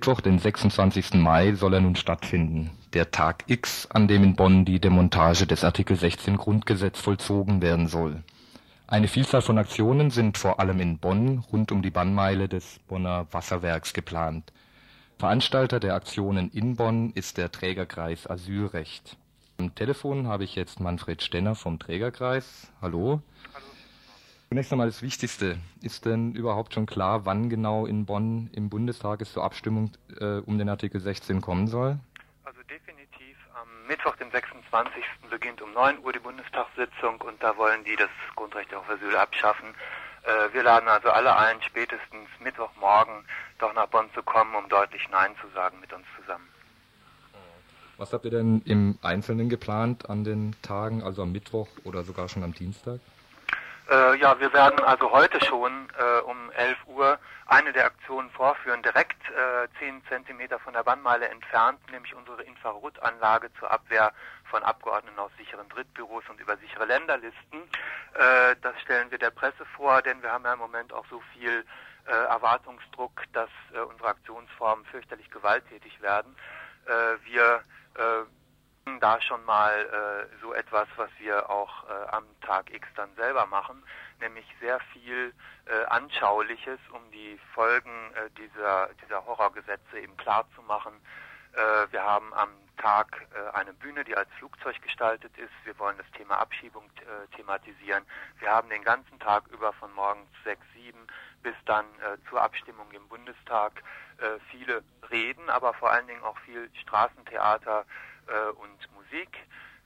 Mittwoch, den 26. Mai, soll er nun stattfinden. Der Tag X, an dem in Bonn die Demontage des Artikel 16 Grundgesetz vollzogen werden soll. Eine Vielzahl von Aktionen sind vor allem in Bonn rund um die Bannmeile des Bonner Wasserwerks geplant. Veranstalter der Aktionen in Bonn ist der Trägerkreis Asylrecht. Am Telefon habe ich jetzt Manfred Stenner vom Trägerkreis. Hallo. Zunächst einmal das Wichtigste. Ist denn überhaupt schon klar, wann genau in Bonn im Bundestag es zur Abstimmung äh, um den Artikel 16 kommen soll? Also definitiv am Mittwoch, dem 26. beginnt um 9 Uhr die Bundestagssitzung und da wollen die das Grundrecht auf Asyl abschaffen. Äh, wir laden also alle ein, spätestens Mittwochmorgen doch nach Bonn zu kommen, um deutlich Nein zu sagen mit uns zusammen. Was habt ihr denn im Einzelnen geplant an den Tagen, also am Mittwoch oder sogar schon am Dienstag? Äh, ja, wir werden also heute schon äh, um 11 Uhr eine der Aktionen vorführen, direkt äh, 10 Zentimeter von der Bannmeile entfernt, nämlich unsere Infrarotanlage zur Abwehr von Abgeordneten aus sicheren Drittbüros und über sichere Länderlisten. Äh, das stellen wir der Presse vor, denn wir haben ja im Moment auch so viel äh, Erwartungsdruck, dass äh, unsere Aktionsformen fürchterlich gewalttätig werden. Äh, wir äh, da schon mal äh, so etwas, was wir auch äh, am Tag X dann selber machen, nämlich sehr viel äh, Anschauliches, um die Folgen äh, dieser, dieser Horrorgesetze eben klar zu machen. Äh, wir haben am Tag äh, eine Bühne, die als Flugzeug gestaltet ist. Wir wollen das Thema Abschiebung äh, thematisieren. Wir haben den ganzen Tag über von morgens 6, 7 bis dann äh, zur Abstimmung im Bundestag äh, viele Reden, aber vor allen Dingen auch viel Straßentheater, äh, und Musik.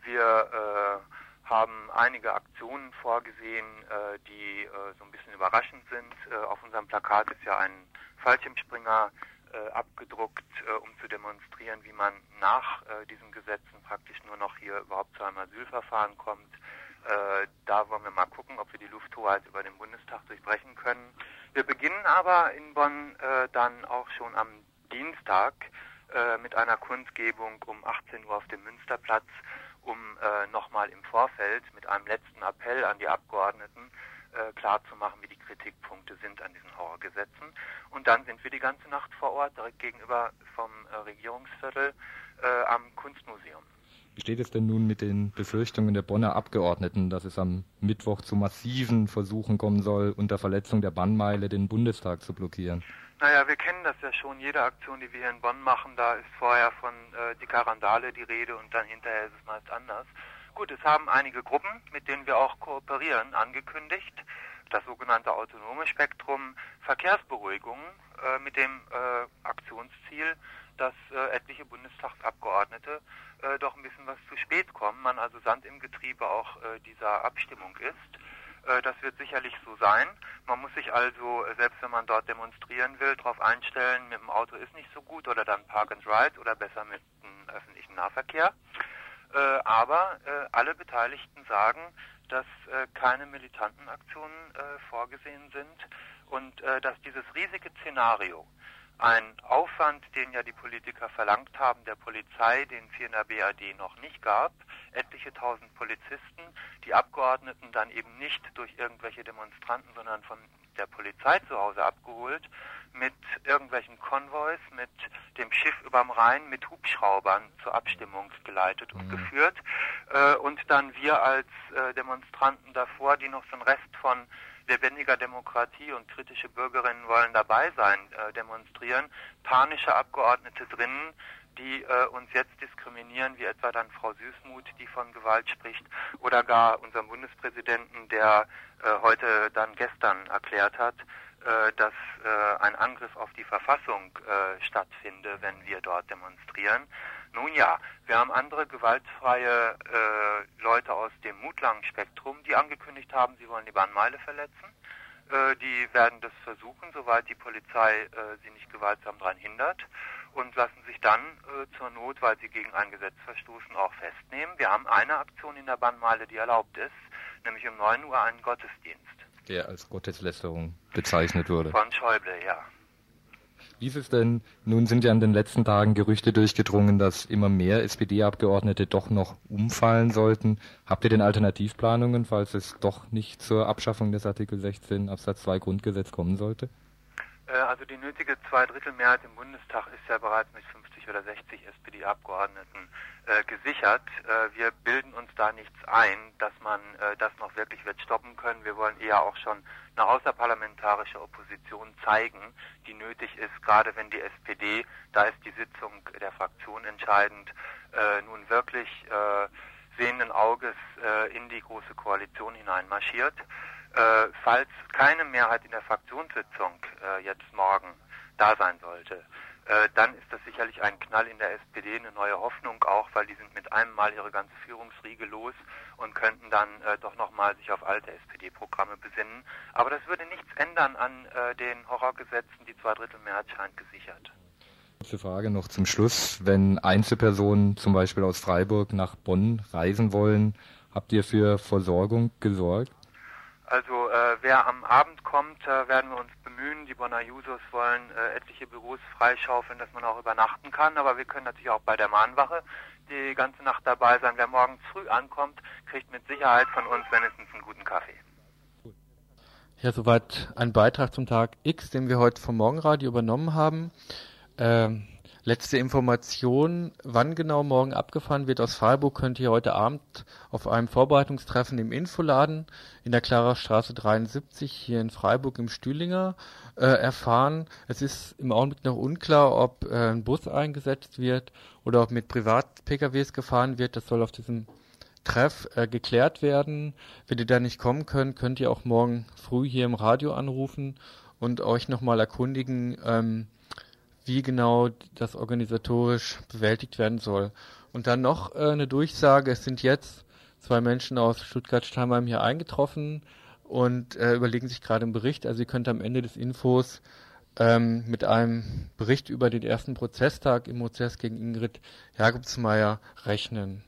Wir äh, haben einige Aktionen vorgesehen, äh, die äh, so ein bisschen überraschend sind. Äh, auf unserem Plakat ist ja ein Fallschirmspringer äh, abgedruckt, um zu demonstrieren, wie man nach diesen Gesetzen praktisch nur noch hier überhaupt zu einem Asylverfahren kommt. Da wollen wir mal gucken, ob wir die Lufthoheit über den Bundestag durchbrechen können. Wir beginnen aber in Bonn dann auch schon am Dienstag äh, mit einer Kundgebung um 18 Uhr auf dem Münsterplatz, um äh, nochmal im Vorfeld mit einem letzten Appell an die Abgeordneten äh, klarzumachen, wie die Kritikpunkte sind an diesen Horrorgesetzen. Und dann sind wir die ganze Nacht vor Ort, direkt gegenüber vom äh, Regierungsviertel äh, am Kunstmuseum. Wie steht es denn nun mit den Befürchtungen der Bonner Abgeordneten, dass es am Mittwoch zu massiven Versuchen kommen soll, unter Verletzung der Bannmeile den Bundestag zu blockieren? Naja, wir kennen das ja schon. Jede Aktion, die wir hier in Bonn machen, da ist vorher von äh, dicker Randale die Rede und dann hinterher ist es meist anders. Gut, es haben einige Gruppen, mit denen wir auch kooperieren, angekündigt. Das sogenannte autonome Spektrum Verkehrsberuhigung äh, mit dem äh, Aktionsziel, dass äh, etliche Bundestagsabgeordnete äh, doch ein bisschen was zu spät kommen, man also Sand im Getriebe auch äh, dieser Abstimmung ist. Äh, das wird sicherlich so sein. Man muss sich also, äh, selbst wenn man dort demonstrieren will, darauf einstellen, mit dem Auto ist nicht so gut oder dann Park and Ride oder besser mit dem öffentlichen Nahverkehr. Äh, aber alle Beteiligten sagen, dass keine militanten Aktionen vorgesehen sind und dass dieses riesige Szenario, ein Aufwand, den ja die Politiker verlangt haben, der Polizei, den es hier in der BAD noch nicht gab, etliche tausend Polizisten, die Abgeordneten dann eben nicht durch irgendwelche Demonstranten, sondern von der Polizei zu Hause abgeholt, mit irgendwelchen Konvois, mit dem Schiff überm Rhein, mit Hubschraubern zur Abstimmung geleitet und mhm. geführt. Äh, und dann wir als äh, Demonstranten davor, die noch so einen Rest von lebendiger Demokratie und kritische Bürgerinnen wollen dabei sein, äh, demonstrieren, panische Abgeordnete drinnen, die äh, uns jetzt diskriminieren, wie etwa dann Frau Süßmuth, die von Gewalt spricht, oder gar unseren Bundespräsidenten, der äh, heute dann gestern erklärt hat, äh, dass äh, ein Angriff auf die Verfassung äh, stattfinde, wenn wir dort demonstrieren. Nun ja, wir haben andere gewaltfreie äh, Leute aus dem mutlangen Spektrum, die angekündigt haben, sie wollen die Bahnmeile verletzen. Äh, die werden das versuchen, soweit die Polizei äh, sie nicht gewaltsam daran hindert und lassen sich dann äh, zur Not, weil sie gegen ein Gesetz verstoßen, auch festnehmen. Wir haben eine Aktion in der Bannmeile, die erlaubt ist, nämlich um 9 Uhr einen Gottesdienst. Der als Gotteslästerung bezeichnet wurde. Von Schäuble, ja. Wie ist es denn, nun sind ja in den letzten Tagen Gerüchte durchgedrungen, dass immer mehr SPD-Abgeordnete doch noch umfallen sollten. Habt ihr denn Alternativplanungen, falls es doch nicht zur Abschaffung des Artikel 16 Absatz 2 Grundgesetz kommen sollte? Äh, also die nötige Zweidrittelmehrheit im Bundestag ist ja bereits mit 50 oder 60 SPD-Abgeordneten äh, gesichert. Äh, wir bilden uns da nichts ein, dass man äh, das noch wirklich wird stoppen können. Wir wollen eher auch schon eine außerparlamentarische Opposition zeigen, die nötig ist, gerade wenn die SPD, da ist die Sitzung der Fraktion entscheidend, äh, nun wirklich äh, sehenden Auges in die große Koalition hineinmarschiert. Äh, falls keine Mehrheit in der Fraktionssitzung äh, jetzt morgen da sein sollte, äh, dann ist das sicherlich ein Knall in der SPD, eine neue Hoffnung auch, weil die sind mit einem Mal ihre ganze Führungsriege los und könnten dann äh, doch nochmal sich auf alte SPD-Programme besinnen. Aber das würde nichts ändern an äh, den Horrorgesetzen. Die Zweidrittelmehrheit scheint gesichert. Kurze Frage noch zum Schluss. Wenn Einzelpersonen zum Beispiel aus Freiburg nach Bonn reisen wollen, habt ihr für Versorgung gesorgt? Also äh, wer am Abend kommt, äh, werden wir uns bemühen. Die Bonner Jusos wollen äh, etliche Büros freischaufeln, dass man auch übernachten kann. Aber wir können natürlich auch bei der Mahnwache die ganze Nacht dabei sein. Wer morgens früh ankommt, kriegt mit Sicherheit von uns wenigstens einen guten Kaffee. Ja, soweit ein Beitrag zum Tag X, den wir heute vom Morgenradio übernommen haben. Ähm, Letzte Information, wann genau morgen abgefahren wird aus Freiburg, könnt ihr heute Abend auf einem Vorbereitungstreffen im Infoladen in der Klarer Straße 73 hier in Freiburg im Stühlinger äh, erfahren. Es ist im Augenblick noch unklar, ob äh, ein Bus eingesetzt wird oder ob mit Privat-PKWs gefahren wird. Das soll auf diesem Treff äh, geklärt werden. Wenn ihr da nicht kommen könnt, könnt ihr auch morgen früh hier im Radio anrufen und euch nochmal erkundigen, ähm, wie genau das organisatorisch bewältigt werden soll. Und dann noch äh, eine Durchsage, es sind jetzt zwei Menschen aus Stuttgart-Steinheim hier eingetroffen und äh, überlegen sich gerade einen Bericht. Also ihr könnt am Ende des Infos ähm, mit einem Bericht über den ersten Prozesstag im Prozess gegen Ingrid Jakobsmeier rechnen.